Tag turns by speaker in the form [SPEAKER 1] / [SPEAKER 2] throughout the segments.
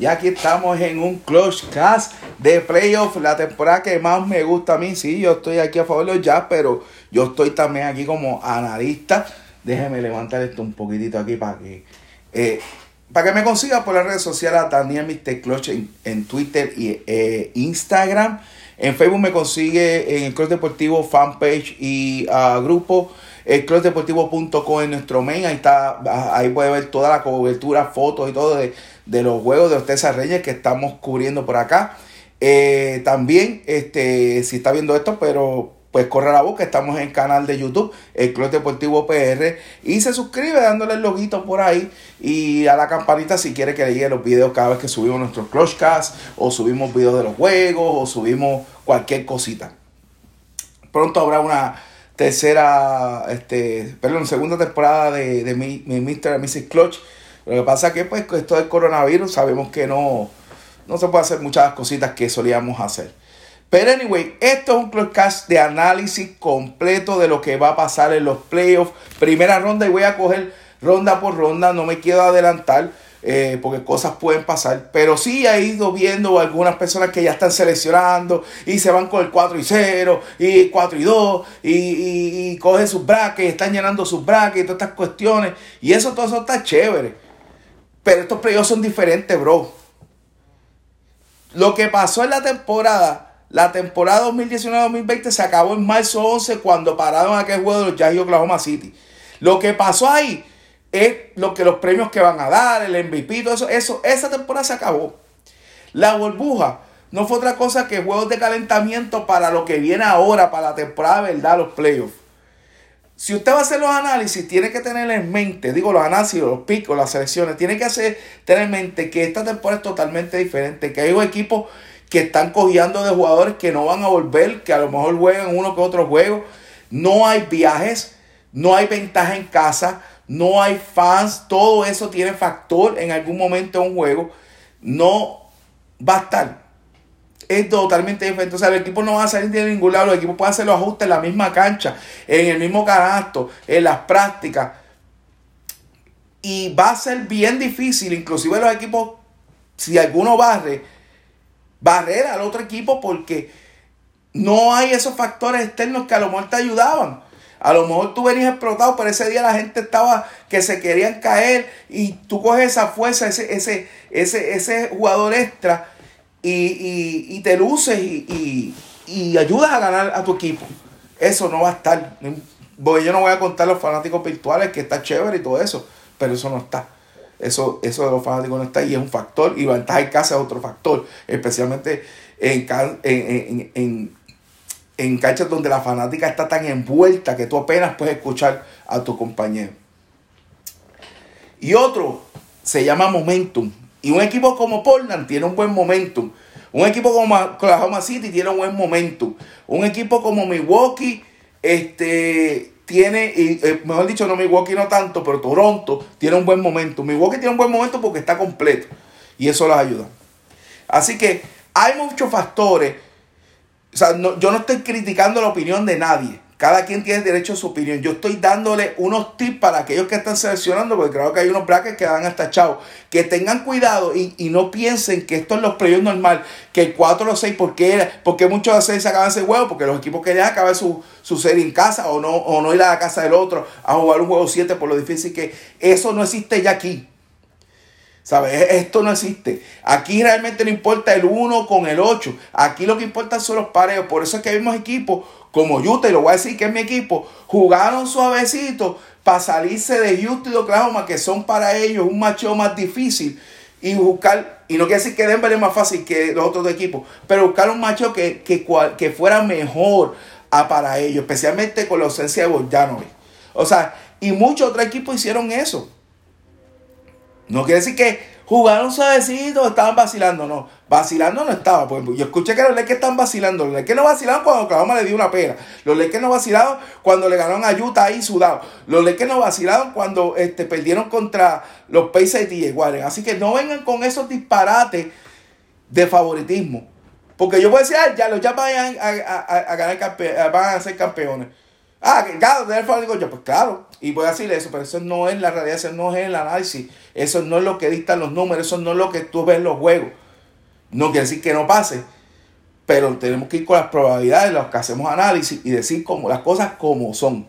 [SPEAKER 1] Y aquí estamos en un Clutch Cast de playoff, la temporada que más me gusta a mí. Sí, yo estoy aquí a favor de los Jazz, pero yo estoy también aquí como analista. Déjeme levantar esto un poquitito aquí para que eh, para que me consiga por las redes sociales Daniel Mr. Clutch en, Twitter y eh, Instagram. En Facebook me consigue en el Club Deportivo fanpage y uh, grupo. El clubdeportivo.com en nuestro main. Ahí está, ahí puede ver toda la cobertura, fotos y todo de, de los juegos de Ostesa Reyes que estamos cubriendo por acá. Eh, también, este, si está viendo esto, pero pues corre la que estamos en el canal de YouTube, el Club Deportivo PR, y se suscribe dándole el loguito por ahí y a la campanita si quiere que le lleguen los videos cada vez que subimos nuestros Clutchcast o subimos videos de los juegos o subimos cualquier cosita. Pronto habrá una tercera, este, perdón, segunda temporada de, de mi, mi Mr. Mrs. Clutch lo que pasa es que pues esto del coronavirus sabemos que no, no se puede hacer muchas cositas que solíamos hacer. Pero anyway, esto es un podcast de análisis completo de lo que va a pasar en los playoffs. Primera ronda y voy a coger ronda por ronda, no me quiero adelantar. Eh, porque cosas pueden pasar, pero sí he ido viendo algunas personas que ya están seleccionando y se van con el 4 y 0 y 4 y 2 y, y, cogen sus brackets, están llenando sus brackets y todas estas cuestiones y eso todo eso está chévere. Pero estos playoffs son diferentes, bro. Lo que pasó en la temporada, la temporada 2019-2020 se acabó en marzo 11 cuando pararon aquel juego de los Jazz y Oklahoma City. Lo que pasó ahí es lo que los premios que van a dar, el MVP, todo eso, eso, esa temporada se acabó. La burbuja no fue otra cosa que juegos de calentamiento para lo que viene ahora, para la temporada, ¿verdad? Los playoffs. Si usted va a hacer los análisis, tiene que tener en mente, digo los análisis, los picos, las selecciones, tiene que hacer, tener en mente que esta temporada es totalmente diferente, que hay un equipo que están cogiendo de jugadores que no van a volver, que a lo mejor juegan uno que otro juego. No hay viajes, no hay ventaja en casa, no hay fans, todo eso tiene factor en algún momento en un juego. No va a estar es totalmente diferente. O sea, el equipo no va a salir de ningún lado. Los equipos pueden hacer los ajustes en la misma cancha, en el mismo canasto, en las prácticas. Y va a ser bien difícil, inclusive los equipos, si alguno barre, barrer al otro equipo porque no hay esos factores externos que a lo mejor te ayudaban. A lo mejor tú venías explotado, pero ese día la gente estaba que se querían caer y tú coges esa fuerza, ese, ese, ese, ese jugador extra y, te luces y, ayudas a ganar a tu equipo. Eso no va a estar. yo no voy a contar los fanáticos virtuales que está chévere y todo eso, pero eso no está. Eso, eso de los fanáticos no está y es un factor. Y ventaja en casa es otro factor, especialmente en, en, en, en canchas donde la fanática está tan envuelta que tú apenas puedes escuchar a tu compañero. Y otro se llama momentum. Y un equipo como Portland tiene un buen momentum. Un equipo como Oklahoma City tiene un buen momentum. Un equipo como Milwaukee este, tiene, y, eh, mejor dicho, no Milwaukee no tanto, pero Toronto tiene un buen momento. Milwaukee tiene un buen momento porque está completo. Y eso les ayuda. Así que hay muchos factores. O sea, yo no estoy criticando la opinión de nadie. Cada quien tiene derecho a su opinión. Yo estoy dándole unos tips para aquellos que están seleccionando, porque creo que hay unos brackets que dan hasta chao. Que tengan cuidado y, no piensen que esto es los playoffs normal, que el 4 o los 6, porque, porque muchos de 6 acaban ese juego, porque los equipos querían acabar su, su serie en casa ¿Sabes? Esto no existe. Aquí realmente no importa el 1 con el 8. Aquí lo que importa son los pareos. Por eso es que vimos equipos como Utah, y lo voy a decir que es mi equipo, jugaron suavecito para salirse de Utah y Oklahoma, que son para ellos un macho más difícil, y buscar, y no quiere decir que Denver es más fácil que los otros equipos, pero buscar un macho que, que, fuera mejor a para ellos, especialmente con la ausencia de Bojanovic. O sea, y muchos otros equipos hicieron eso. No quiere decir que jugaron suavecito, estaban vacilando, no. Vacilando no estaba. Pues, yo escuché que los Lakers están vacilando. Los Lakers no vacilaron cuando Oklahoma le dio una pera. Los Lakers no vacilaron cuando le ganaron a Utah ahí sudado. Los Lakers no vacilaron cuando este, perdieron contra los Pacers y Warren. Así que no vengan con esos disparates de favoritismo. Porque yo a decir, ah, ya los ya van a, ganar van a ser campeones. Ah, claro, Denver digo yo, pues claro, y voy a decir eso, pero eso no es la realidad, eso no es el análisis, eso no es lo que dictan los números, eso no es lo que tú ves en los juegos. No quiere decir que no pase, pero tenemos que ir con las probabilidades, los que hacemos análisis y decir como, las cosas como son.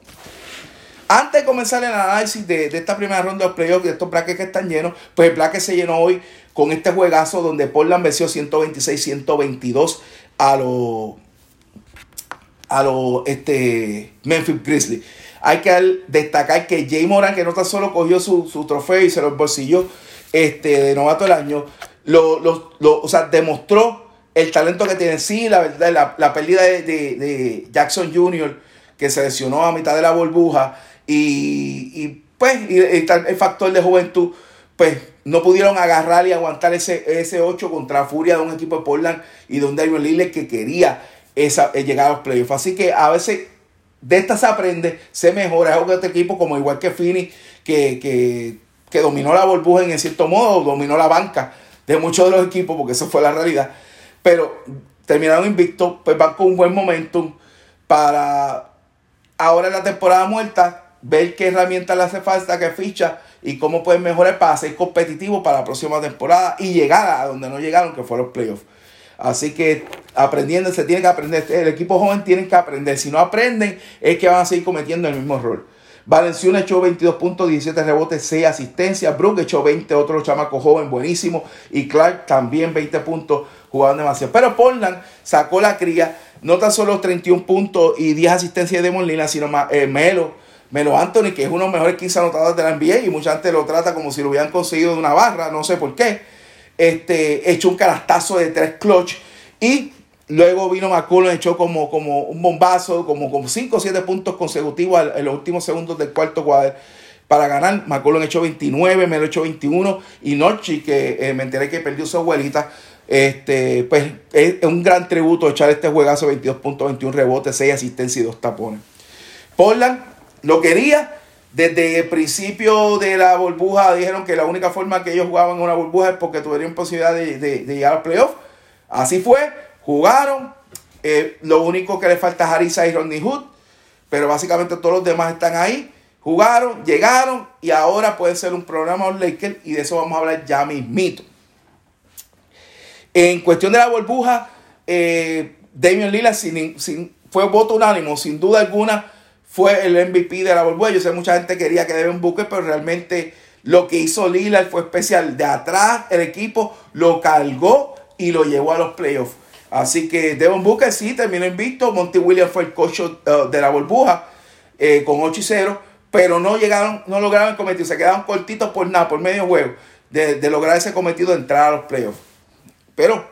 [SPEAKER 1] Antes de comenzar el análisis de, esta primera ronda de playoffs, de estos brackets que están llenos, pues el bracket se llenó hoy con este juegazo donde Portland venció 126-122 a los a los este, Memphis Grizzlies. Hay que destacar que Jay Moran, que no tan solo cogió su, trofeo y se lo embolsilló este, de novato del año, lo, o sea, demostró el talento que tiene. Sí, la verdad, la, pérdida de, Jackson Jr., que se lesionó a mitad de la burbuja, y, pues el factor de juventud, pues no pudieron agarrar y aguantar ese, ese 8 contra Furia de un equipo de Portland y de un Damian Lillard que quería esa, eh, llegar a los playoffs. Así que a veces de esta se aprende, se mejora. Es este equipo, como igual que Fini, que, que, dominó la burbuja en cierto modo, dominó la banca de muchos de los equipos, porque eso fue la realidad. Pero terminaron invictos, pues van con un buen momentum para ahora en la temporada muerta ver qué herramientas le hace falta, qué ficha y cómo pueden mejorar para ser competitivos para la próxima temporada y llegar a donde no llegaron, que fueron los playoffs. Así que aprendiendo, se tiene que aprender. El equipo joven tiene que aprender. Si no aprenden, es que van a seguir cometiendo el mismo error. Valenciuna echó 22 puntos, 17 rebotes, 6 asistencias. Brook echó 20, otro chamaco joven buenísimo. Y Clark también 20 puntos, jugando demasiado. Pero Portland sacó la cría, no tan solo 31 puntos y 10 asistencias de Molina, sino eh, Melo. Melo Anthony, que es uno de los mejores 15 anotadores de la NBA y mucha gente lo trata como si lo hubieran conseguido de una barra, no sé por qué este, echó un carastazo de tres clutch y luego vino McCollum, echó como, como un bombazo, como, como 5 o 7 puntos consecutivos en los últimos segundos del cuarto cuadro para ganar. McCollum echó 29, Melo echó 21 y Norchi, que eh, me enteré que perdió su abuelita, este, pues es un gran tributo echar este juegazo 22 puntos, 21 rebotes, 6 asistencias y 2 tapones. Portland lo quería, desde el principio de la burbuja dijeron que la única forma que ellos jugaban en una burbuja es porque tuvieron posibilidad de, llegar al playoff. Así fue, jugaron. Eh, lo único que le falta es Harisa y Rodney Hood, pero básicamente todos los demás están ahí. Jugaron, llegaron y ahora puede ser un programa los Lakers y de eso vamos a hablar ya mismito. En cuestión de la burbuja, eh, Damian Lillard fue voto unánimo, sin duda alguna fue el MVP de la burbuja. Yo sé mucha gente quería que Devin Booker, pero realmente lo que hizo Lillard fue especial. De atrás el equipo lo cargó y lo llevó a los playoffs. Así que Devin Booker sí terminó invicto. Monty Williams fue el coach uh, de la burbuja eh, con 8 y 0. Pero no llegaron, no lograron el cometido. Se quedaron cortitos por nada, por medio juego. De, lograr ese cometido de entrar a los playoffs. Pero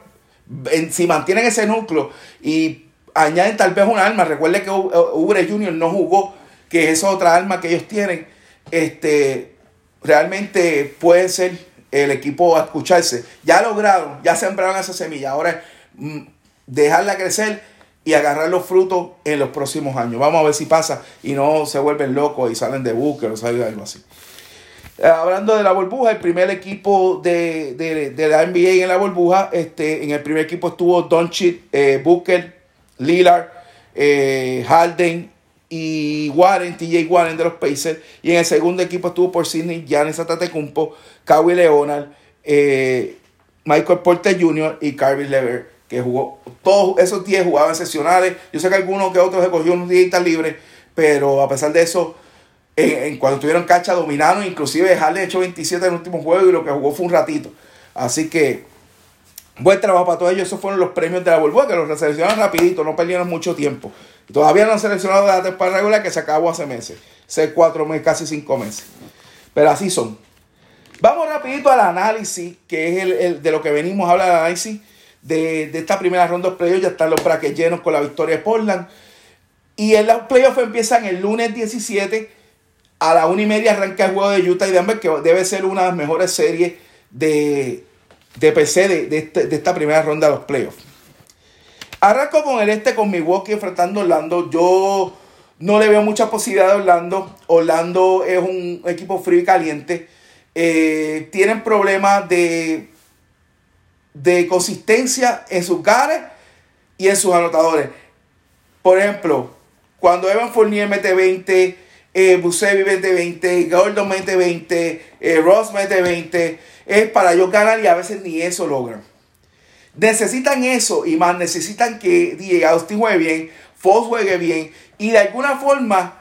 [SPEAKER 1] si mantienen ese núcleo y añaden tal vez un arma. Recuerde que Ubre Junior no jugó, que es otra arma que ellos tienen. Este, realmente puede ser el equipo a escucharse. Ya lograron, ya sembraron esa semilla. Ahora es mm, dejarla crecer y agarrar los frutos en los próximos años. Vamos a ver si pasa y no se vuelven locos y salen de búsqueda o salen algo así. Eh, hablando de la burbuja, el primer equipo de, la NBA en la burbuja, este, en el primer equipo estuvo Doncic, eh, Booker, Lillard, eh, Harden y Warren, TJ Warren de los Pacers. Y en el segundo equipo estuvo por Sidney, Giannis Atatekumpo, Kawhi Leonard, eh, Michael Porter Jr. y Carby Lever, que jugó, todos esos 10 jugaban sesionales. Yo sé que algunos que otros se cogió unos días libres, pero a pesar de eso, en, cuando tuvieron cacha dominaron, inclusive Harden echó 27 en el último juego y lo que jugó fue un ratito. Así que Buen trabajo para todos ellos. Esos fueron los premios de la burbuja, que los seleccionaron rapidito, no perdieron mucho tiempo. Todavía no han seleccionado de la temporada regular que se acabó hace meses. Seis, cuatro meses, casi cinco meses. Pero así son. Vamos rapidito al análisis, que es el, de lo que venimos a hablar, el análisis de, esta primera ronda de playoffs. Ya están los brackets llenos con la victoria de Portland. Y en los playoffs empiezan el lunes 17 a la una y media arranca el juego de Utah y Denver, que debe ser una de las mejores series de, de PC este, de, esta primera ronda de los playoffs. Arranco con el este con Milwaukee enfrentando a Orlando. Yo no le veo mucha posibilidad de Orlando. Orlando es un equipo frío y caliente. Eh, tienen problemas de, de consistencia en sus gares y en sus anotadores. Por ejemplo, cuando Evan Fournier mete 20, eh, Busevi mete 20, Gordon mete 20, eh, Ross mete 20, es para ellos ganar y a veces ni eso logran. Necesitan eso y más necesitan que Diego Austin juegue bien, Fox juegue bien y de alguna forma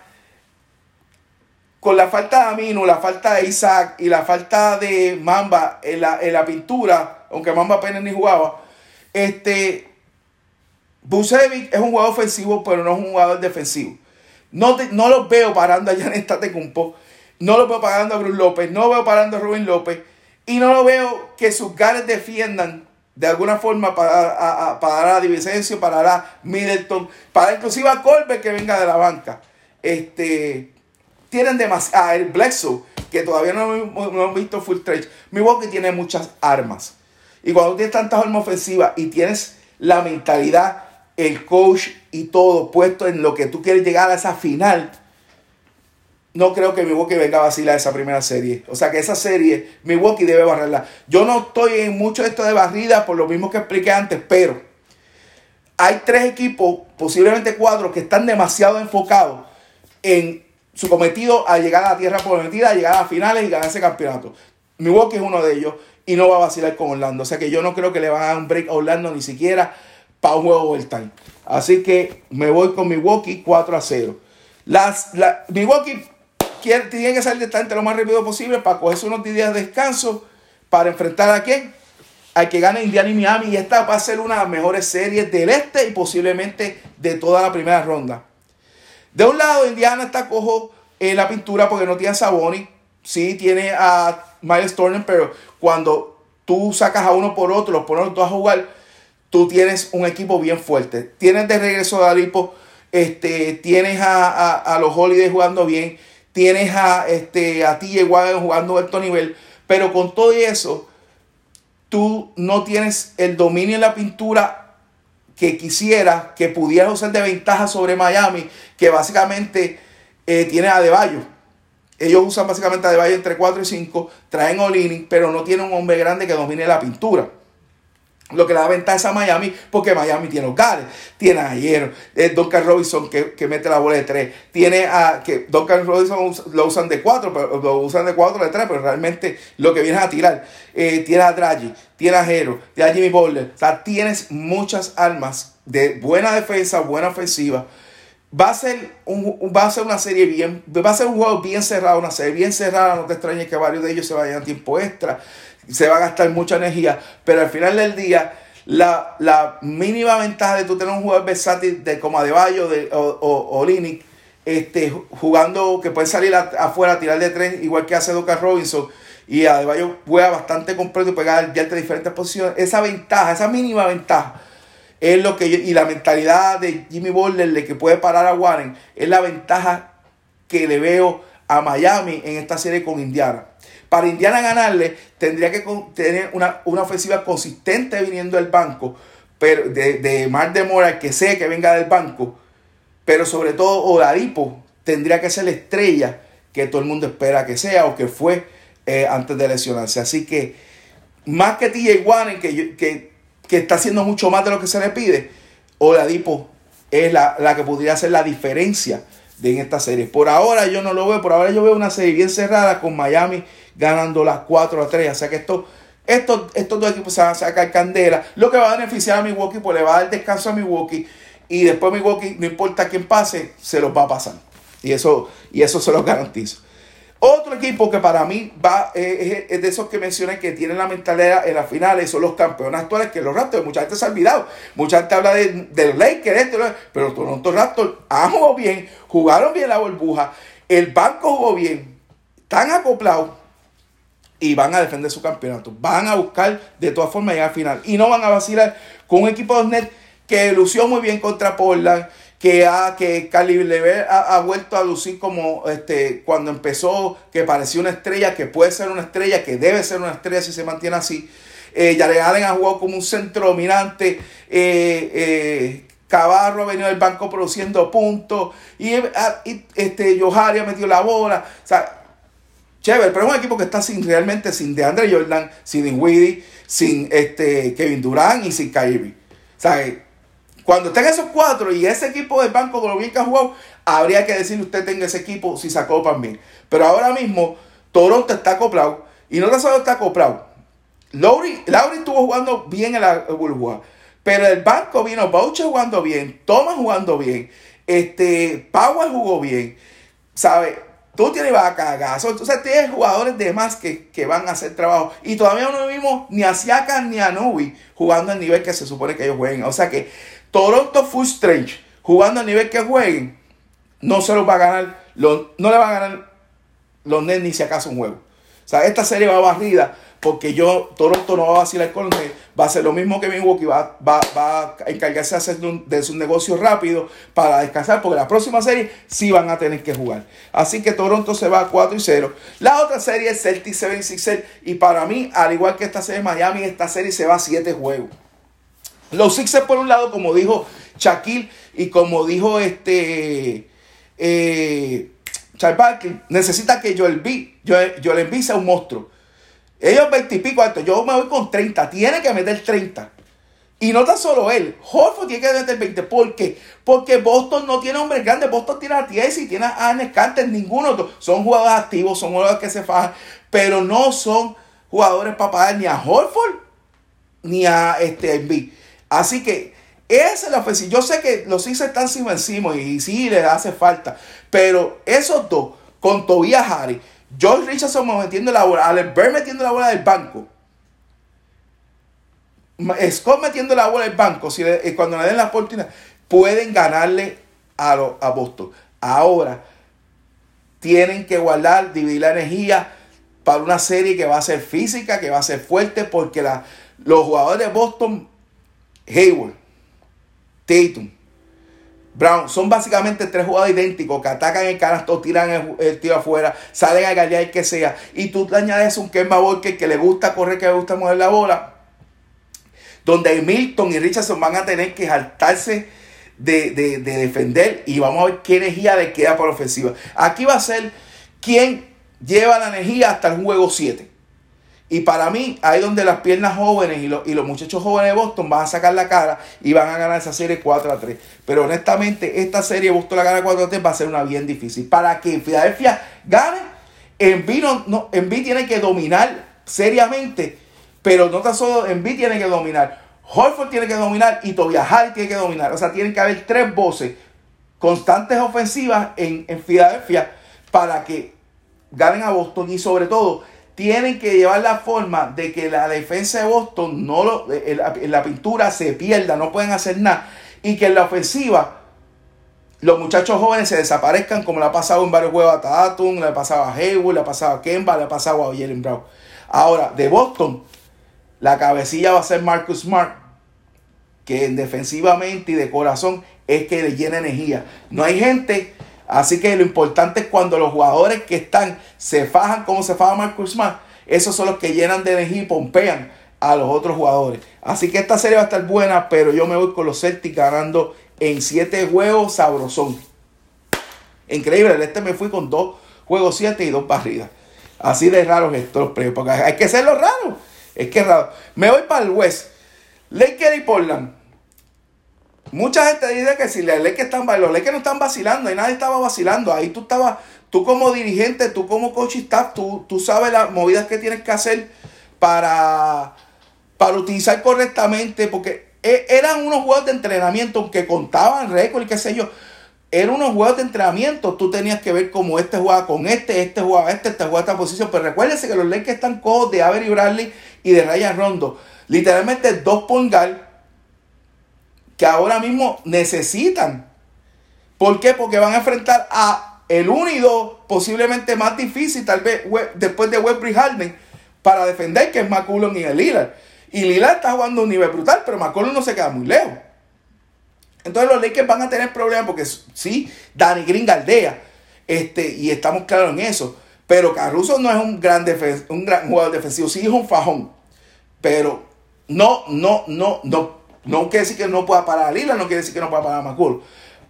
[SPEAKER 1] con la falta de Amino, la falta de Isaac y la falta de Mamba en la, en la pintura, aunque Mamba apenas ni jugaba, este, Busevic es un jugador ofensivo, pero no es un jugador defensivo. No, no lo veo parando a Janet Tecumpo, no lo veo parando a Bruce López, no veo parando a Rubén López, y no lo veo que sus gares defiendan de alguna forma para a, a, para a Divisencio, para a Middleton, para inclusive a Colbert que venga de la banca. Este, tienen demasiado. Ah, el Bledsoe, que todavía no, hemos visto full stretch. Milwaukee tiene muchas armas. Y cuando tienes tantas armas ofensivas y tienes la mentalidad, el coach y todo puesto en lo que tú quieres llegar a esa final, no creo que Milwaukee venga a vacilar esa primera serie. O sea que esa serie, Milwaukee debe barrerla. Yo no estoy en mucho esto de barrida por lo mismo que expliqué antes, pero hay tres equipos, posiblemente cuatro, que están demasiado enfocados en su cometido a llegar a la tierra prometida, a llegar a finales y ganar ese campeonato. Milwaukee es uno de ellos y no va a vacilar con Orlando. O sea que yo no creo que le van a dar un break a Orlando ni siquiera para un juego overtime. Así que me voy con Milwaukee 4 a 0. Las, la, Milwaukee quiere, tiene que salir de esta lo más rápido posible para cogerse unos días de descanso para enfrentar a quién? Al que gane Indiana y Miami. Y esta va a ser una de las mejores series del este y posiblemente de toda la primera ronda. De un lado, Indiana está cojo en la pintura porque no tiene a Saboni. Sí, tiene a Miles Turner, pero cuando tú sacas a uno por otro, los pones los a jugar, tú tienes un equipo bien fuerte. Tienes de regreso a Alipo, este, tienes a, a, los Holidays jugando bien, tienes a, este, a TJ jugando a alto nivel, pero con todo eso, tú no tienes el dominio en la pintura que quisiera que pudiera usar de ventaja sobre Miami, que básicamente eh, tiene a Deballo. Ellos usan básicamente a Deballo entre 4 y 5, traen Olini, pero no tiene un hombre grande que domine la pintura. Lo que le da ventaja a Miami, porque Miami tiene hogares. Tiene a Hierro, eh, Duncan Robinson que, que, mete la bola de 3. Tiene a. que Duncan Robinson lo usan de 4, pero lo usan de 4 de 3, pero realmente lo que viene a tirar. Eh, tiene a Draghi, tiene a Hero, tiene a Jimmy Butler. O sea, tienes muchas armas de buena defensa, buena ofensiva. Va a ser, un, va a ser una serie bien, va a ser un juego bien cerrado, una serie bien cerrada. No te extrañes que varios de ellos se vayan a tiempo extra se va a gastar mucha energía, pero al final del día, la, la mínima ventaja de tú tener un jugador versátil de como Adebayo de, o, o, o Linick, este, jugando que puede salir afuera a tirar de tres, igual que hace Doca Robinson, y Adebayo juega bastante completo y puede ya diferentes posiciones. Esa ventaja, esa mínima ventaja, es lo que y la mentalidad de Jimmy Butler de que puede parar a Warren, es la ventaja que le veo a Miami en esta serie con Indiana. Para Indiana ganarle, tendría que tener una, ofensiva consistente viniendo del banco, pero de, de Mar de Mora, que sé que venga del banco, pero sobre todo Oladipo tendría que ser la estrella que todo el mundo espera que sea o que fue eh, antes de lesionarse. Así que, más que TJ Warren, que, que, que, está haciendo mucho más de lo que se le pide, Oladipo es la, la que podría hacer la diferencia de en esta serie. Por ahora yo no lo veo, por ahora yo veo una serie bien cerrada con Miami ganando las 4 a 3. O sea que esto, estos, estos dos equipos se van a sacar candela. Lo que va a beneficiar a Milwaukee, pues le va a dar descanso a Milwaukee. Y después Milwaukee, no importa quién pase, se los va a pasar. Y eso, y eso se los garantizo. Otro equipo que para mí va es, de esos que mencioné que tienen la mentalidad en las finales, son los campeones actuales, que los Raptors, mucha gente se ha olvidado. Mucha gente habla de, del Lakers, este, pero los Raptors han jugado bien, jugaron bien la burbuja, el banco jugó bien, están acoplados y van a defender su campeonato. Van a buscar de todas formas llegar al final. Y no van a vacilar con un equipo de net que lució muy bien contra Portland, que, ha, que Cali Lever ha, vuelto a lucir como este, cuando empezó, que parecía una estrella, que puede ser una estrella, que debe ser una estrella si se mantiene así. Eh, Allen ha jugado como un centro dominante. Eh, eh, Cabarro ha venido del banco produciendo puntos. Y, ah, y este, Johari ha metido la bola. O sea, chévere, pero es un equipo que está realmente sin DeAndre Jordan, sin Dinwiddie, sin este, Kevin Durant y sin Kyrie. O Cuando estén esos cuatro y ese equipo del banco con lo bien que ha jugado, habría que decir usted tenga ese equipo si sacó para mí. Pero ahora mismo Toronto está acoplado y no solo está acoplado. Lowry, estuvo jugando bien en la burbuja. Pero el banco vino Boucher jugando bien, Thomas jugando bien, este, Powell jugó bien. ¿Sabes? Tú tienes cagazo. Entonces tienes jugadores de más que, van a hacer trabajo. Y todavía no vimos ni a Siaka ni a Nubi jugando al nivel que se supone que ellos jueguen. O sea que Toronto Full Strange jugando al nivel que jueguen, no se los va a ganar. no le van a ganar los Nets ni si acaso un juego. O sea, esta serie va barrida porque yo, Toronto no va a vacilar con él, va a ser lo mismo que Milwaukee, va, va, va a encargarse de hacer de su negocio rápido para descansar, porque la próxima serie sí van a tener que jugar. Así que Toronto se va a 4 y 0. La otra serie es Celtic 76 y para mí, al igual que esta serie de Miami, esta serie se va a 7 juegos. Los Sixers por un lado, como dijo Shaquille y como dijo este... Eh, Charles Barkley, necesita que Joel B, Joel, Joel B sea un monstruo. Ellos 20 y pico. Yo me voy con 30. Tiene que meter 30. Y no tan solo él. Horford tiene que meter 20. ¿Por qué? Porque Boston no tiene hombres grandes. Boston tiene a Tiesi, tiene a Arnes Carter, ninguno. Otro. Son jugadores activos, son jugadores que se fajan. Pero no son jugadores para pagar ni a Horford ni a este Embiid. Así que esa es la ofensiva. Yo sé que los Sixers están encima encima y sí les hace falta. Pero esos dos, con Tobias Harris George Richardson metiendo la bola, Alex Bird metiendo la bola del banco. Scott metiendo la bola del banco, si eh, cuando le den la oportunidad, pueden ganarle a, Boston. Ahora, tienen que guardar, dividir la energía para una serie que va a ser física, que va a ser fuerte, porque la, los jugadores de Boston, Hayward, Tatum, Brown, son básicamente tres jugadores idénticos que atacan el canasto, tiran el, tiro afuera, salen a gallar que sea. Y tú te añades un Kemba Walker que le gusta correr, que le gusta mover la bola. Donde Milton y Richardson van a tener que saltarse de, de, defender. Y vamos a ver qué energía le queda por ofensiva. Aquí va a ser quien lleva la energía hasta el juego 7. Y para mí, ahí donde las piernas jóvenes y los, y los, muchachos jóvenes de Boston van a sacar la cara y van a ganar esa serie 4 a 3. Pero honestamente, esta serie Boston la gana 4 a 3 va a ser una bien difícil. Para que Filadelfia gane, Envy, no, tiene que dominar seriamente. Pero no tan solo Envy tiene que dominar. Holford tiene que dominar y Tobias Harris tiene que dominar. O sea, tienen que haber tres voces constantes ofensivas en, en Filadelfia para que ganen a Boston y sobre todo tienen que llevar la forma de que la defensa de Boston no lo, la pintura se pierda, no pueden hacer nada. Y que en la ofensiva los muchachos jóvenes se desaparezcan como le ha pasado en varios juegos a Tatum, le ha pasado a Hayward, le ha pasado a Kemba, le ha pasado a Jalen Brown. Ahora, de Boston, la cabecilla va a ser Marcus Smart, que defensivamente y de corazón es que le llena energía. No hay gente Así que lo importante es cuando los jugadores que están se fajan como se faja Marcus Smart, esos son los que llenan de energía y pompean a los otros jugadores. Así que esta serie va a estar buena, pero yo me voy con los Celtics ganando en 7 juegos sabrosón. Increíble, este me fui con dos juegos 7 y dos barridas. Así de raros estos premios, porque hay que serlo raro. Es que es raro. Me voy para el West. Lakers y Portland. Mucha gente dice que si los que están, los que no están vacilando, y nadie estaba vacilando. Ahí tú estabas, tú como dirigente, tú como coach staff, tú, tú sabes las movidas que tienes que hacer para, para utilizar correctamente, porque e, eran unos juegos de entrenamiento que contaban récord y qué sé yo. Eran unos juegos de entrenamiento. Tú tenías que ver cómo este jugaba con este, este jugaba este, este jugaba esta posición. Pero recuérdense que los que están cojos de Avery Bradley y de Ryan Rondo. Literalmente dos pongal que ahora mismo necesitan. ¿Por qué? Porque van a enfrentar a el único posiblemente más difícil, tal vez después de Wesley Harden, para defender, que es McCullum y el Lillard. Y Lillard está jugando a un nivel brutal, pero McCullum no se queda muy lejos. Entonces los Lakers van a tener problemas porque sí, Danny Green galdea. Este, y estamos claros en eso. Pero Caruso no es un gran, un gran jugador defensivo, sí es un fajón. Pero no, no, no, no no quiere decir que no pueda parar a Lila, no quiere decir que no pueda parar a McCool.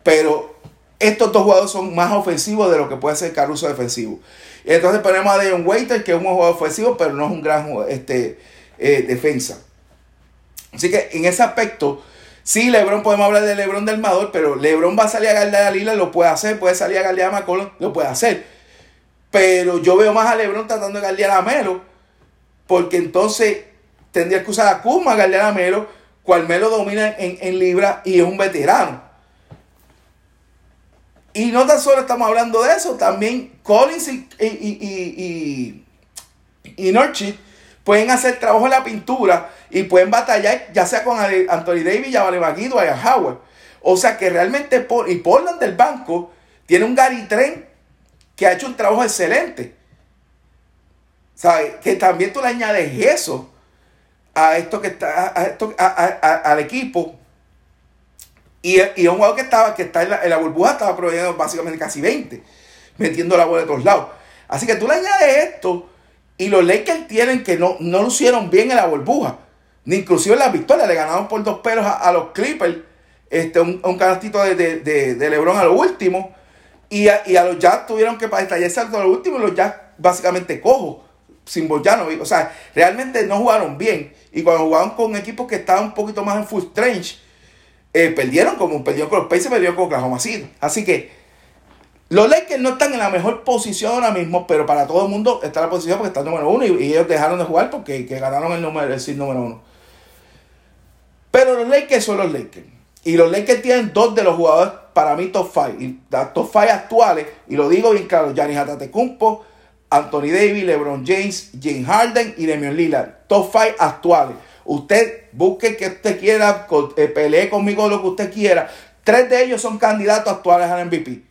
[SPEAKER 1] Pero estos dos jugadores son más ofensivos de lo que puede ser Caruso defensivo. Entonces ponemos a Dion Waiter, que es un jugador ofensivo, pero no es un gran este, eh, defensa. Así que en ese aspecto, Sí, LeBron, podemos hablar de LeBron del Mador, pero LeBron va a salir a guardar a Lila, lo puede hacer, puede salir a guardar a McCollum, lo puede hacer. Pero yo veo más a LeBron tratando de guardar a Melo, porque entonces tendría que usar a Kuzma a guardar a Melo, cual Melo domina en, Libra y es un veterano. Y no tan solo estamos hablando de eso, también Collins y, y, y, y, y pueden hacer trabajo en la pintura y pueden batallar ya sea con Anthony Davis, Vale Maguido Ian Howard. O sea que realmente, y Portland del banco tiene un Gary Trent que ha hecho un trabajo excelente. ¿Sabes? Que también tú le añades eso a esto que está, a esto, al equipo. Y, y, un jugador que estaba, que está en la, en la burbuja, estaba proveyendo básicamente casi 20, metiendo la bola de todos lados. Así que tú le añades esto y los Lakers tienen que no, no lucieron bien en la burbuja. Ni inclusive en la victoria. Le ganaron por dos pelos a, los Clippers. Este, un, un canastito de, de, Lebron a lo último. Y a, y a los Jazz tuvieron que estallarse a lo último. Los Jazz básicamente cojos. Sin Boyano. O sea, realmente no jugaron bien. Y cuando jugaron con equipos que estaban un poquito más en full strange, eh, perdieron como perdieron con los Pacers, perdieron con Oklahoma City. Así que los Lakers no están en la mejor posición ahora mismo, pero para todo el mundo está la posición porque está el número uno y, ellos dejaron de jugar porque ganaron el número, el número uno. Pero los Lakers son los Lakers. Y los Lakers tienen dos de los jugadores para mí top 5. Y las top 5 actuales, y lo digo bien claro, Giannis Atatekumpo, Anthony Davis, LeBron James, James Harden y Damian Lillard. Top 5 actuales. Usted busque que usted quiera, eh, pelee conmigo lo que usted quiera. Tres de ellos son candidatos actuales al MVP.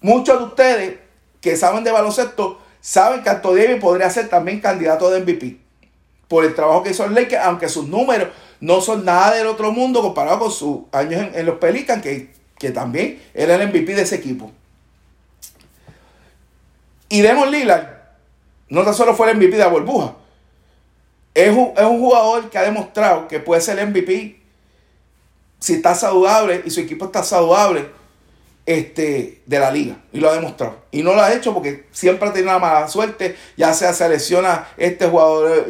[SPEAKER 1] Muchos de ustedes que saben de baloncesto saben que Anthony Davis podría ser también candidato de MVP por el trabajo que hizo el Lakers, aunque sus números no son nada del otro mundo comparado con sus años en, los Pelicans, que, que, también era el MVP de ese equipo. Y Demon Lillard no tan solo fue el MVP de la burbuja, es un, es un jugador que ha demostrado que puede ser MVP si está saludable y su equipo está saludable este, de la liga. Y lo ha demostrado. Y no lo ha hecho porque siempre ha tenido una mala suerte. Ya sea selecciona este jugador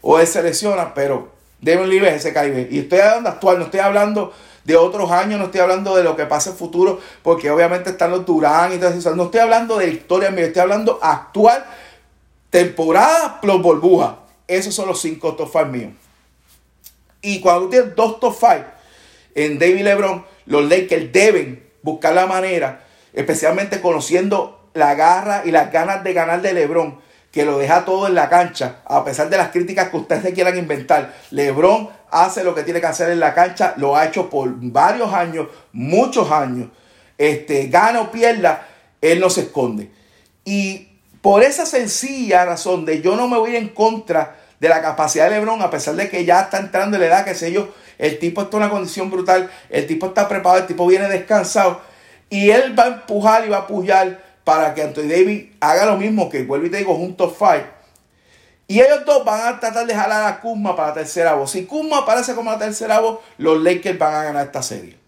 [SPEAKER 1] o él selecciona, pero Devin Lee ese Caribe. Y estoy hablando actual, no estoy hablando de otros años, no estoy hablando de lo que pasa en futuro, porque obviamente están los Durán y todo eso. No estoy hablando de historia estoy hablando actual, temporada plus burbuja. Esos son los cinco top 5 míos. Y cuando tú tienes dos top 5 en David LeBron, los Lakers deben buscar la manera, especialmente conociendo la garra y las ganas de ganar de LeBron, que lo deja todo en la cancha, a pesar de las críticas que ustedes se quieran inventar. LeBron hace lo que tiene que hacer en la cancha, lo ha hecho por varios años, muchos años. Este, gana o pierda, él no se esconde. Y por esa sencilla razón de yo no me voy en contra de la capacidad de LeBron, a pesar de que ya está entrando en la edad, que sé yo, el tipo está en una condición brutal, el tipo está preparado, el tipo viene descansado, y él va a empujar y va a apoyar para que Anthony Davis haga lo mismo que vuelvo y te digo, juntos fight. Y ellos dos van a tratar de jalar a Kuzma para la tercera voz. Si Kuzma aparece como la tercera voz, los Lakers van a ganar esta serie.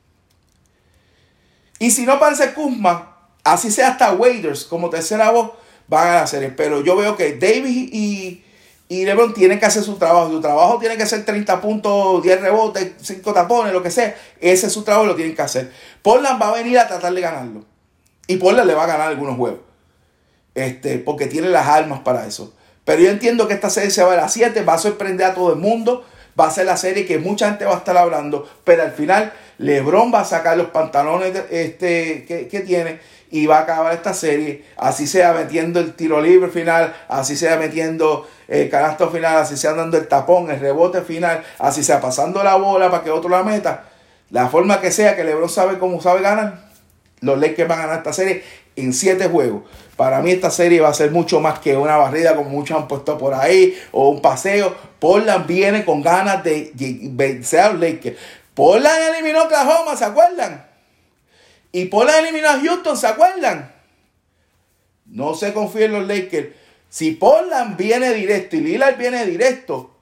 [SPEAKER 1] Y si no aparece Kuzma, así sea hasta Waiters como tercera voz, van a la serie. Pero yo veo que Davis y, y LeBron tienen que hacer su trabajo. Su trabajo tiene que ser 30 puntos, 10 rebotes, 5 tapones, lo que sea. Ese es su trabajo lo tienen que hacer. Portland va a venir a tratar de ganarlo. Y Portland le va a ganar algunos juegos. Este, porque tiene las armas para eso. Pero yo entiendo que esta serie se va a las 7, va a sorprender a todo el mundo. Va a ser la serie que mucha gente va a estar hablando. Pero al final, LeBron va a sacar los pantalones este, que, tiene y va a acabar esta serie. Así sea metiendo el tiro libre final, así sea metiendo el canasto final, así sea dando el tapón, el rebote final, así sea pasando la bola para que otro la meta. La forma que sea que LeBron sabe cómo sabe ganar, los Lakers van a ganar esta serie en siete juegos. Para mí esta serie va a ser mucho más que una barrida como muchos han puesto por ahí o un paseo. Portland viene con ganas de vencer a los Lakers. Portland eliminó a Oklahoma, ¿se acuerdan? Y Portland eliminó a Houston, ¿se acuerdan? No se confíen los Lakers. Si Portland viene directo y Lillard viene directo,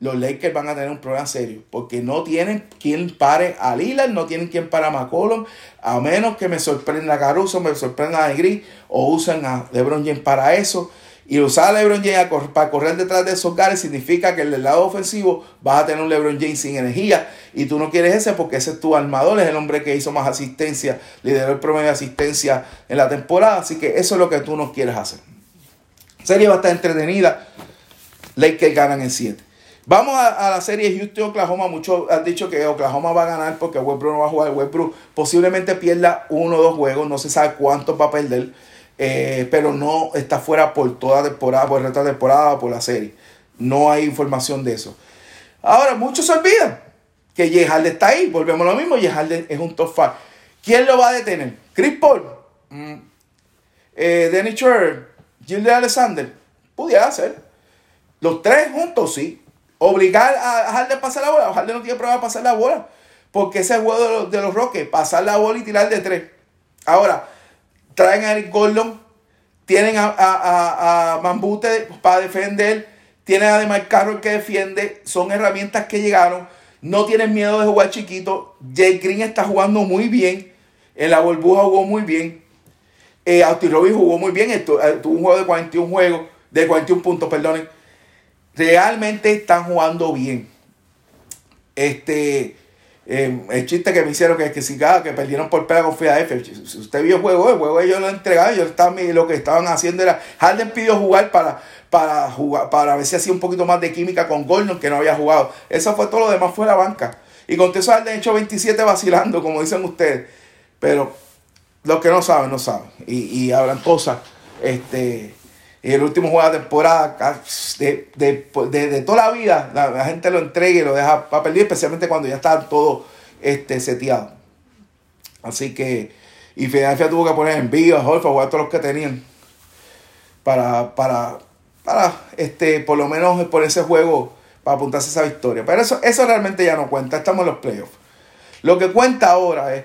[SPEAKER 1] los Lakers van a tener un problema serio. Porque no tienen quien pare a Lillard, no tienen quien para a McCollum. A menos que me sorprenda Caruso, me sorprenda a Negri o usen a LeBron James para eso. Y usar a LeBron James para correr detrás de esos gares significa que el lado ofensivo vas a tener un LeBron James sin energía. Y tú no quieres ese porque ese es tu armador, es el hombre que hizo más asistencia, lideró el promedio de asistencia en la temporada. Así que eso es lo que tú no quieres hacer. Serie va a estar entretenida. Lakers ganan en 7. Vamos a, la serie Houston-Oklahoma. Muchos han dicho que Oklahoma va a ganar porque Westbrook no va a jugar. Westbrook posiblemente pierda uno o dos juegos. No se sabe cuántos va a perder. Eh, pero no está fuera por toda temporada, por el resto de temporada, por la serie. No hay información de eso. Ahora, muchos se olvidan que Yehalde está ahí. Volvemos a lo mismo. Yehalde es un top 5. ¿Quién lo va a detener? Chris Paul. Mm. Eh, Danny Schroeder. Alexander. Pudiera ser. Los tres juntos, sí. Obligar a Harden a pasar la bola. Harden no tiene problema pasar la bola. Porque ese juego de los, de los Rockets, pasar la bola y tirar de tres. Ahora, traen a Eric Gordon, tienen a, a, Mambute para defender, tienen a Demar Carroll que defiende, son herramientas que llegaron, no tienen miedo de jugar chiquito. Jay Green está jugando muy bien, en la burbuja jugó muy bien. Eh, Austin Robin jugó muy bien, eh, tuvo un juego de 41 juegos, de 41 puntos, perdonen realmente están jugando bien. Este, eh, el chiste que me hicieron que, que si que perdieron por pega con Philadelphia. Si usted vio el juego, el juego ellos lo entregaron, ellos estaban, lo que estaban haciendo era, Harden pidió jugar para, para jugar, para ver si hacía un poquito más de química con Gordon que no había jugado. Eso fue todo lo demás fue la banca. Y con eso Harden hecho 27 vacilando, como dicen ustedes. Pero los que no saben, no saben. Y, y hablan cosas, este el último juego de temporada, de, de, toda la vida, la, gente lo entrega y lo deja para perder, especialmente cuando ya está todo este, seteado. Así que, y Filadelfia tuvo que poner en vivo a Horford, jugar todos los que tenían, para, para, para este, por lo menos por ese juego, para apuntarse esa victoria. Pero eso, eso realmente ya no cuenta, estamos en los playoffs. Lo que cuenta ahora es,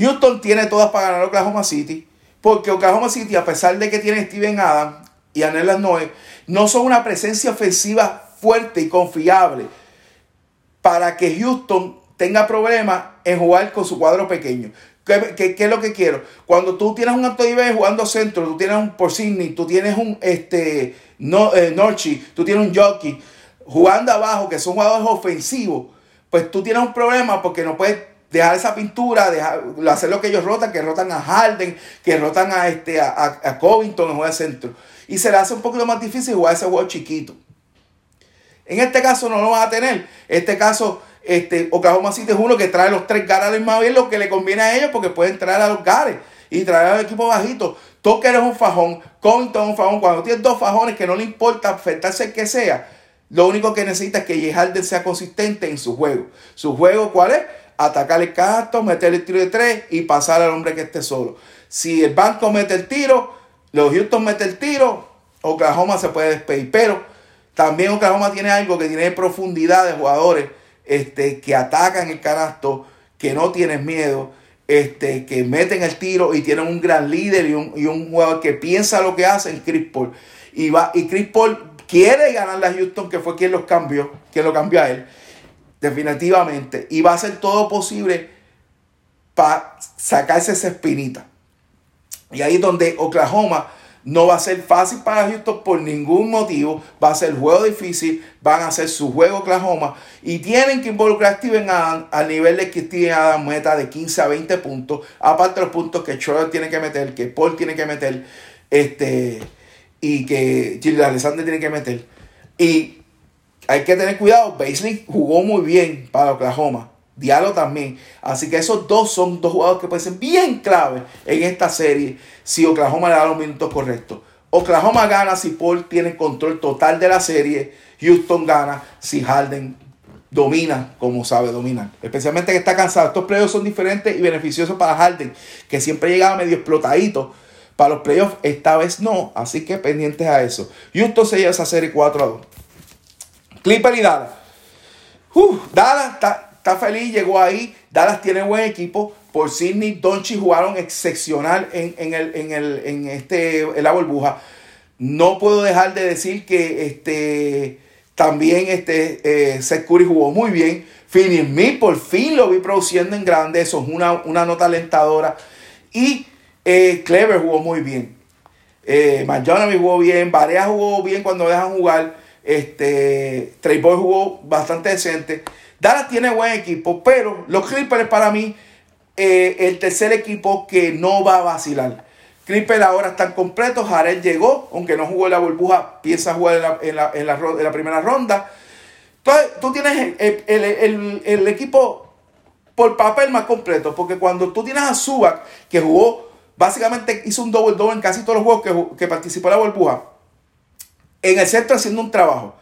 [SPEAKER 1] Houston tiene todas para ganar Oklahoma City, porque Oklahoma City, a pesar de que tiene Steven Adams, y Anelas Noé no son una presencia ofensiva fuerte y confiable para que Houston tenga problemas en jugar con su cuadro pequeño. ¿Qué, es lo que quiero? Cuando tú tienes un Antonio jugando centro, tú tienes un Porcini, tú tienes un este, no, eh, tú tienes un Jockey jugando abajo, que son jugadores ofensivos, pues tú tienes un problema porque no puedes dejar esa pintura, dejar, hacer lo que ellos rotan, que rotan a Harden, que rotan a, este, a, a Covington en juego de centro y se le hace un poquito más difícil jugar ese juego chiquito. En este caso no lo van a tener. En este caso, este, Oklahoma City es uno que trae los tres gares más bien lo que le conviene a ellos porque pueden traer a los gares y traer al equipo bajito. que eres un fajón, Covington es un fajón. Cuando tienes dos fajones que no le importa afectarse el que sea, lo único que necesita es que J. sea consistente en su juego. ¿Su juego cuál es? Atacar el casto, meter el tiro de tres y pasar al hombre que esté solo. Si el banco mete el tiro, los Houston mete el tiro, Oklahoma se puede despedir. Pero también Oklahoma tiene algo que tiene profundidad de jugadores este, que atacan el canasto, que no tienen miedo, este, que meten el tiro y tienen un gran líder y un, jugador que piensa lo que hace en Chris Paul. Y, va, y Chris Paul quiere ganar a Houston, que fue quien los cambió, quien lo cambió a él, definitivamente. Y va a hacer todo posible para sacarse esa espinita. Y ahí es donde Oklahoma no va a ser fácil para Houston por ningún motivo. Va a ser juego difícil. Van a hacer su juego Oklahoma. Y tienen que involucrar a Steven Adams al nivel de que Steven Adams meta de 15 a 20 puntos. Aparte de los puntos que Schroeder tiene que meter, que Paul tiene que meter. Este, y que Gilles Alexander tiene que meter. Y hay que tener cuidado. Baisley jugó muy bien para Oklahoma. Diallo también. Así que esos dos son dos jugadores que pueden ser bien clave en esta serie si Oklahoma le da los minutos correctos. Oklahoma gana si Paul tiene control total de la serie. Houston gana si Harden domina como sabe dominar. Especialmente que está cansado. Estos playoffs son diferentes y beneficiosos para Harden, que siempre llegaba medio explotadito. Para los playoffs, esta vez no. Así que pendientes a eso. Houston se lleva esa serie 4 a 2. Clipper y Dallas. Dallas está está feliz, llegó ahí. Dallas tiene buen equipo. Por Sidney Donchi jugaron excepcional en, el, en, el, en, este, en la burbuja. No puedo dejar de decir que este, también este, eh, Seth jugó muy bien. Finney Smith por fin lo vi produciendo en grande. Eso es una, una nota alentadora. Y eh, Clever jugó muy bien. Eh, jugó bien, Barea jugó bien cuando dejan jugar. Este, Trey Boy jugó bastante decente. Dallas tiene buen equipo, pero los Clippers para mí eh, el tercer equipo que no va a vacilar. Clippers ahora están completos. Jared llegó, aunque no jugó en la burbuja, piensa jugar en la, en la, primera ronda. Entonces, tú tienes el, equipo por papel más completo, porque cuando tú tienes a Subac, que jugó, básicamente hizo un double double en casi todos los juegos que, que participó en la burbuja, en el centro haciendo un trabajo.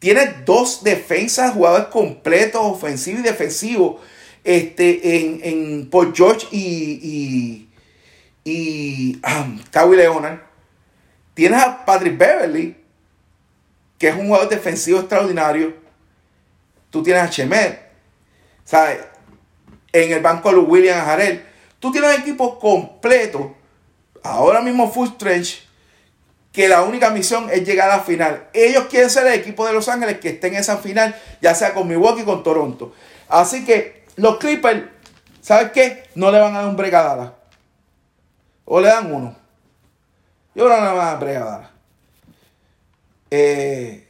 [SPEAKER 1] Tiene dos defensas, jugadores completos, ofensivo y defensivo, este, en, en por George y, y, y um, Kawhi Leonard. Tienes a Patrick Beverly, que es un jugador defensivo extraordinario. Tú tienes a Chemet, ¿sabes? En el banco Luis William Jarel. Tú tienes un equipo completo. Ahora mismo Full Trench que la única misión es llegar a la final. Ellos quieren ser el equipo de Los Ángeles que esté en esa final, ya sea con Milwaukee o con Toronto. Así que los Clippers, ¿sabes qué? No le van a dar un bregadala. O le dan uno. Yo que no le van a dar bregadala. Eh,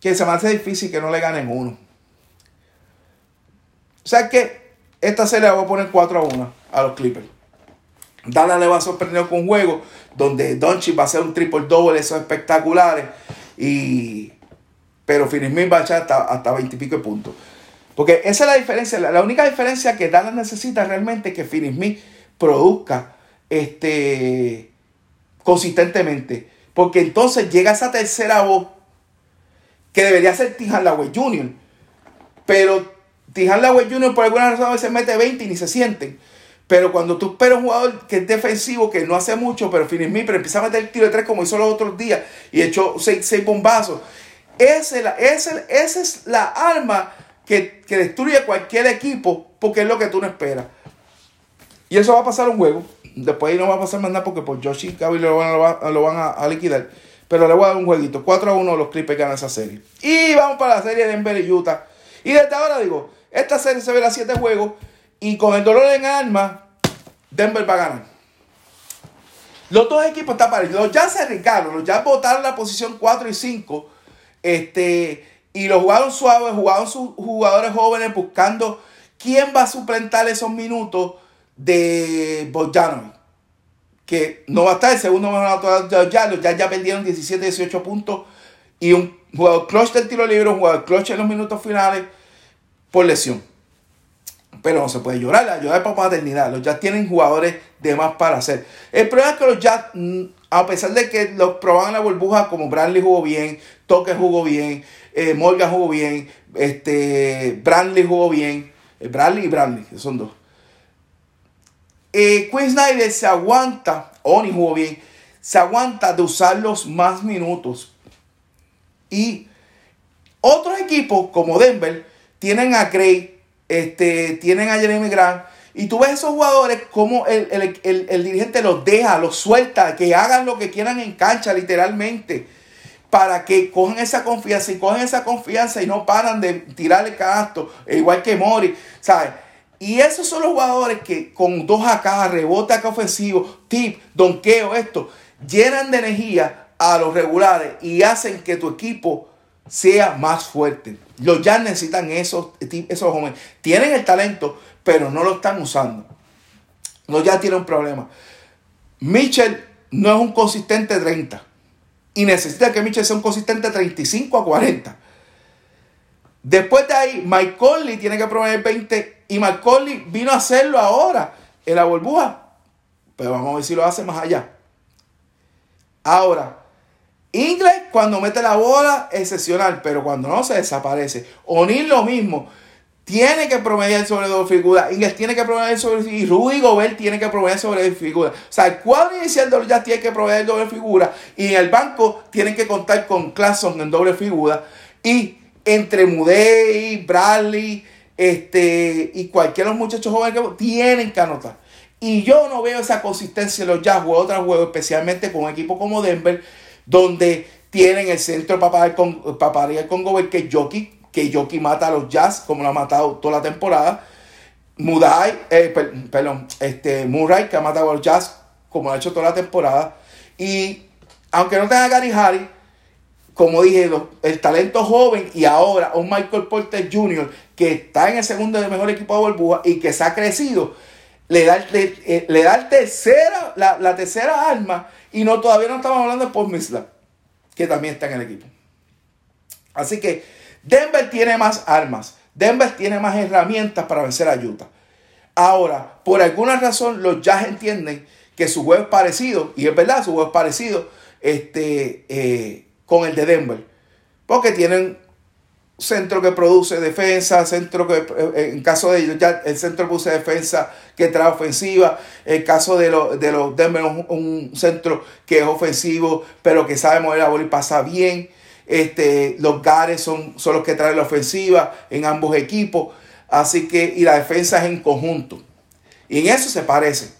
[SPEAKER 1] que se me hace difícil que no le ganen uno. ¿Sabes qué? Esta serie la voy a poner 4 a 1 a los Clippers. Dallas le va a sorprender con un juego donde Doncic va a hacer un triple double, esos espectaculares. Y, pero Finismin va a echar hasta, hasta 20 y pico de puntos. Porque esa es la diferencia. La, única diferencia que Dallas necesita realmente es que Finismin produzca este, consistentemente. Porque entonces llega esa tercera voz que debería ser Tijan Laway Jr. Pero Tijan Laway Jr. por alguna razón a veces mete 20 y ni se sienten. Pero cuando tú esperas un jugador que es defensivo, que no hace mucho, pero Finismi, pero empieza a meter el tiro de tres como hizo los otros días y echó seis, seis bombazos. Esa es, la, esa, es la arma que, destruye cualquier equipo porque es lo que tú no esperas. Y eso va a pasar un juego. Después no va a pasar más nada porque por Josh y Gaby lo van, lo van a, liquidar. Pero le voy a dar un jueguito. 4 a 1 los Clippers ganan esa serie. Y vamos para la serie de Denver y Utah. Y desde ahora digo, esta serie se ve a 7 juegos. Y con el dolor en alma, Denver va a ganar. Los dos equipos están parecidos. Los Jazz se arriesgaron. Los Jazz votaron la posición 4 y 5. Este, y los jugaron suaves, jugaron sus jugadores jóvenes buscando quién va a suplantar esos minutos de Bojanovic. Que no va a estar el segundo mejor de los Jazz. Los Jazz ya perdieron 17, 18 puntos. Y un jugador clutch del tiro libre, un jugador clutch en los minutos finales por lesión pero no se puede llorar, la llorar por paternidad. Los Jazz tienen jugadores de más para hacer. El problema es que los Jazz, mm, a pesar de que los probaban la burbuja, como Bradley jugó bien, Toque jugó bien, eh, Morgan jugó bien, este, Bradley jugó bien, eh, Bradley y Bradley, son dos. Eh, Snyder se aguanta, Oni jugó bien, se aguanta de usar los más minutos. Y otros equipos como Denver tienen a Craig este, tienen a Jeremy Grant. Y tú ves esos jugadores como el, dirigente los deja, los suelta, que hagan lo que quieran en cancha, literalmente. Para que cojan esa confianza y cojan esa confianza y no paran de tirarle canasto, igual que Mori, ¿sabes? Y esos son los jugadores que con dos acá, rebote acá ofensivo, tip, donqueo, esto, llenan de energía a los regulares y hacen que tu equipo sea más fuerte. Los Jazz necesitan esos, esos jóvenes. Tienen el talento, pero no lo están usando. Los Jazz tienen un problema. Mitchell no es un consistente 30. Y necesita que Mitchell sea un consistente 35 a 40. Después de ahí, Mike Conley tiene que proveer 20. Y Mike Conley vino a hacerlo ahora en la burbuja. Pero vamos a ver si lo hace más allá. Ahora, Inglés cuando mete la bola, excepcional, pero cuando no se desaparece. O'Neill lo mismo. Tiene que promediar sobre dos figuras. Inglés tiene que promediar sobre Y Rudy Gobert tiene que promediar sobre figuras. O sea, el cuadro inicial de los Jazz tiene que proveer doble figura. Y en el banco tienen que contar con Clason en doble figura. Y entre Mudey, Bradley, este, y cualquiera de los muchachos jóvenes que tienen que anotar. Y yo no veo esa consistencia en los Jazz o otros juegos, especialmente con un equipo como Denver donde tienen el centro para con, el Gobert, que es que Jockey mata a los Jazz, como lo ha matado toda la temporada. Mudai, eh, perdón, este, Murray, que ha matado a los Jazz, como lo ha hecho toda la temporada. Y aunque no tenga Gary Harris, como dije, el talento joven y ahora un Michael Porter Jr. que está en el segundo del mejor equipo de burbuja y que se ha crecido, le da, el, eh, le da tercera, la, tercera arma y no todavía no estamos hablando de Paul Misla, que también está en el equipo. Así que Denver tiene más armas, Denver tiene más herramientas para vencer a Utah. Ahora, por alguna razón, los Jazz entienden que su juego es parecido, y es verdad, su juego es parecido este, eh, con el de Denver, porque tienen centro que produce defensa, centro que, eh, en caso de ellos, ya el centro produce defensa que trae ofensiva, en caso de, los de los Denver, un, centro que es ofensivo, pero que sabe mover la bola y pasa bien. Este, los Gares son, son los que traen la ofensiva en ambos equipos. Así que, y la defensa es en conjunto. Y en eso se parece.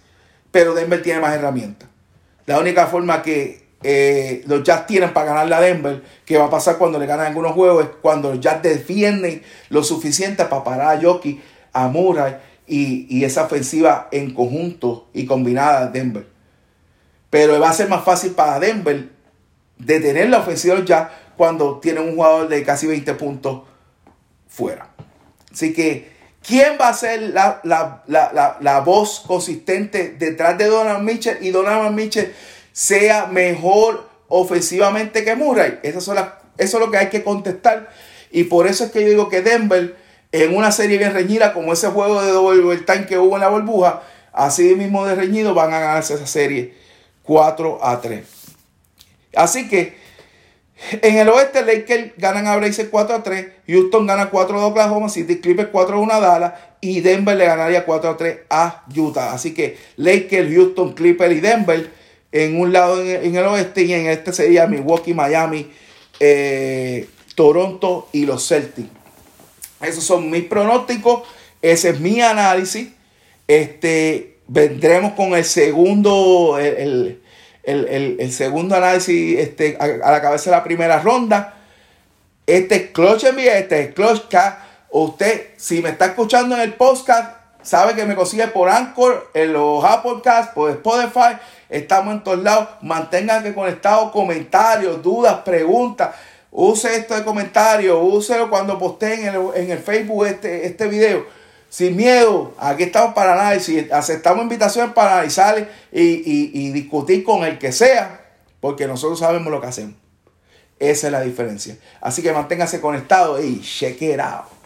[SPEAKER 1] Pero Denver tiene más herramientas. La única forma que eh, los Jazz tienen para ganar la Denver, que va a pasar cuando le ganan algunos juegos, cuando los Jazz defienden lo suficiente para parar a Jockey, a Murray y, esa ofensiva en conjunto y combinada de Denver. Pero va a ser más fácil para Denver detener la ofensiva de los Jazz cuando tienen un jugador de casi 20 puntos fuera. Así que, ¿quién va a ser la, la voz consistente detrás de Donald Mitchell? Y Donald Mitchell sea mejor ofensivamente que Murray. Esas son eso es lo que hay que contestar. Y por eso es que yo digo que Denver, en una serie bien reñida, como ese juego de doble time que hubo en la burbuja, así mismo de reñido, van a ganarse esa serie 4 a 3. Así que en el oeste, Lakers ganan a Blazers 4 a 3, Houston gana 4 a 2 a Oklahoma City, Clippers 4 a 1 a Dallas y Denver le ganaría 4 a 3 a Utah. Así que Lakers, Houston, Clippers y Denver en un lado en, el oeste y en este sería Milwaukee, Miami, eh, Toronto y los Celtics. Esos son mis pronósticos, ese es mi análisis. Este, vendremos con el segundo, el, segundo análisis este, a, la cabeza de la primera ronda. Este es Clutch este es Clutch K. Usted, si me está escuchando en el podcast, sabe que me consigue por Anchor, en los Apple Cast, por Spotify Estamos en todos lados. Manténganse conectados. Comentarios, dudas, preguntas. Use esto de comentarios. Úselo cuando posteen en el, Facebook este, este video. Sin miedo. Aquí estamos para análisis. Aceptamos invitaciones para analizar y, discutir con el que sea. Porque nosotros sabemos lo que hacemos. Esa es la diferencia. Así que manténgase conectado y check it out.